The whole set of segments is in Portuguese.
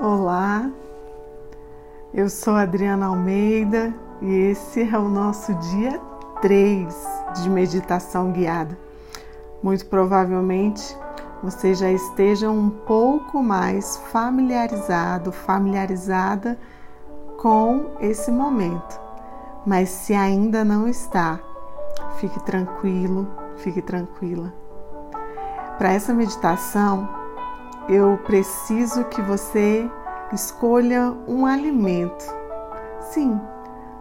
Olá, eu sou Adriana Almeida e esse é o nosso dia 3 de meditação guiada. Muito provavelmente você já esteja um pouco mais familiarizado, familiarizada com esse momento. Mas se ainda não está, fique tranquilo, fique tranquila. Para essa meditação, eu preciso que você escolha um alimento. Sim,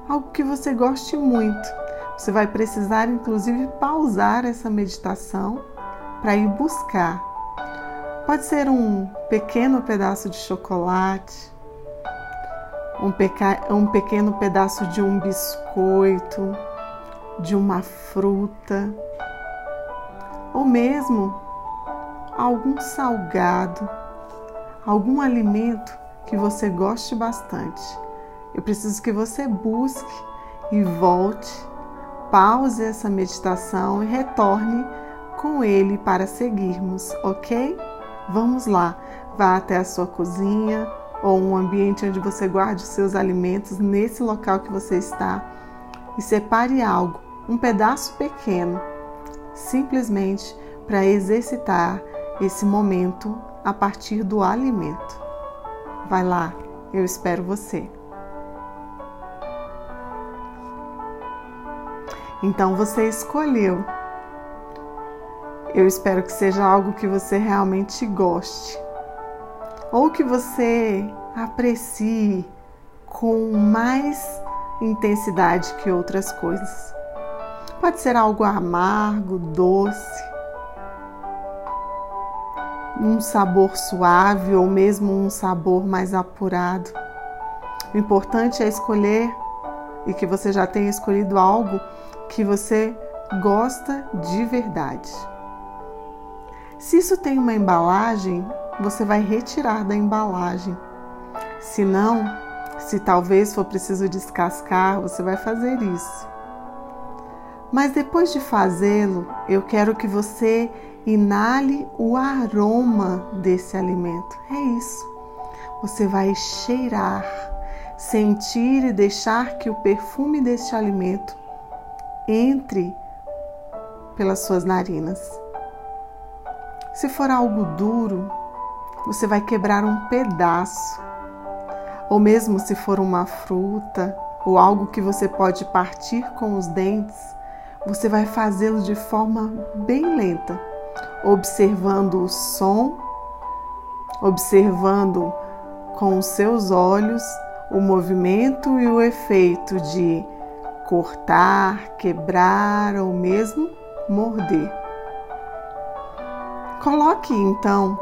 algo que você goste muito. Você vai precisar, inclusive, pausar essa meditação para ir buscar. Pode ser um pequeno pedaço de chocolate, um, peca... um pequeno pedaço de um biscoito, de uma fruta, ou mesmo algum salgado, algum alimento que você goste bastante. Eu preciso que você busque e volte, pause essa meditação e retorne com ele para seguirmos, ok? Vamos lá, vá até a sua cozinha ou um ambiente onde você guarde os seus alimentos nesse local que você está e separe algo, um pedaço pequeno, simplesmente para exercitar esse momento a partir do alimento. Vai lá, eu espero você. Então você escolheu. Eu espero que seja algo que você realmente goste ou que você aprecie com mais intensidade que outras coisas. Pode ser algo amargo, doce, um sabor suave ou mesmo um sabor mais apurado. O importante é escolher e que você já tenha escolhido algo que você gosta de verdade. Se isso tem uma embalagem, você vai retirar da embalagem. Se não, se talvez for preciso descascar, você vai fazer isso. Mas depois de fazê-lo, eu quero que você inale o aroma desse alimento. É isso. Você vai cheirar, sentir e deixar que o perfume deste alimento entre pelas suas narinas. Se for algo duro, você vai quebrar um pedaço. Ou mesmo se for uma fruta ou algo que você pode partir com os dentes, você vai fazê-lo de forma bem lenta observando o som, observando com os seus olhos o movimento e o efeito de cortar, quebrar ou mesmo morder. Coloque então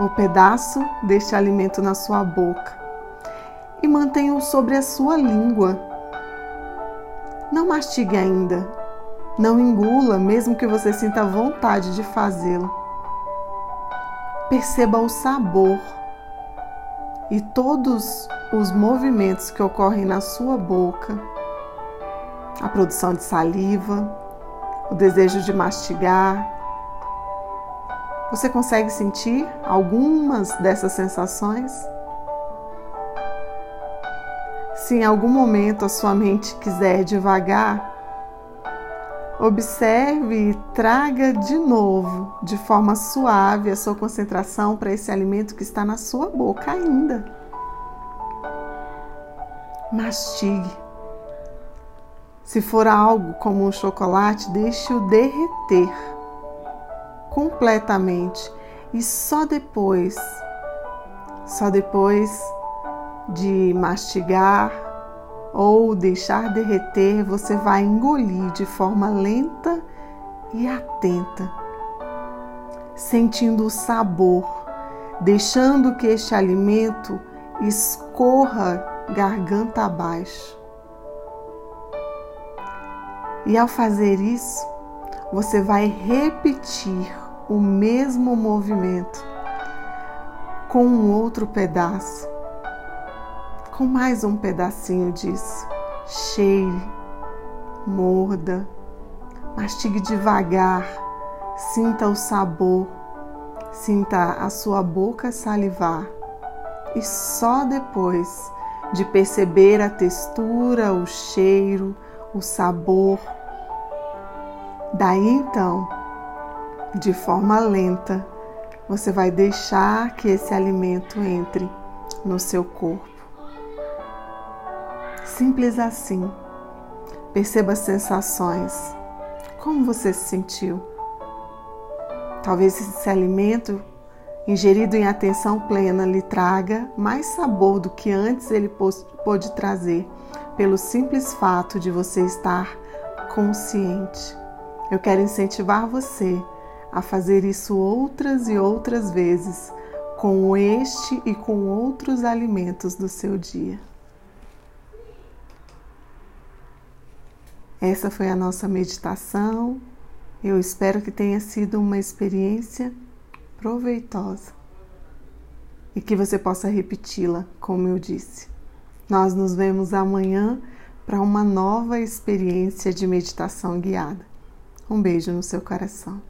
o pedaço deste alimento na sua boca e mantenha-o sobre a sua língua. Não mastigue ainda, não engula, mesmo que você sinta vontade de fazê-lo. Perceba o sabor e todos os movimentos que ocorrem na sua boca, a produção de saliva, o desejo de mastigar. Você consegue sentir algumas dessas sensações? Se em algum momento a sua mente quiser devagar, Observe e traga de novo, de forma suave, a sua concentração para esse alimento que está na sua boca ainda. Mastigue. Se for algo como um chocolate, deixe-o derreter completamente e só depois, só depois de mastigar, ou deixar derreter, você vai engolir de forma lenta e atenta, sentindo o sabor, deixando que este alimento escorra garganta abaixo. E ao fazer isso, você vai repetir o mesmo movimento com um outro pedaço com mais um pedacinho disso. Cheire, morda, mastigue devagar, sinta o sabor, sinta a sua boca salivar e só depois de perceber a textura, o cheiro, o sabor, daí então, de forma lenta, você vai deixar que esse alimento entre no seu corpo. Simples assim. Perceba as sensações. Como você se sentiu? Talvez esse alimento ingerido em atenção plena lhe traga mais sabor do que antes ele pôde trazer, pelo simples fato de você estar consciente. Eu quero incentivar você a fazer isso outras e outras vezes com este e com outros alimentos do seu dia. Essa foi a nossa meditação. Eu espero que tenha sido uma experiência proveitosa e que você possa repeti-la, como eu disse. Nós nos vemos amanhã para uma nova experiência de meditação guiada. Um beijo no seu coração.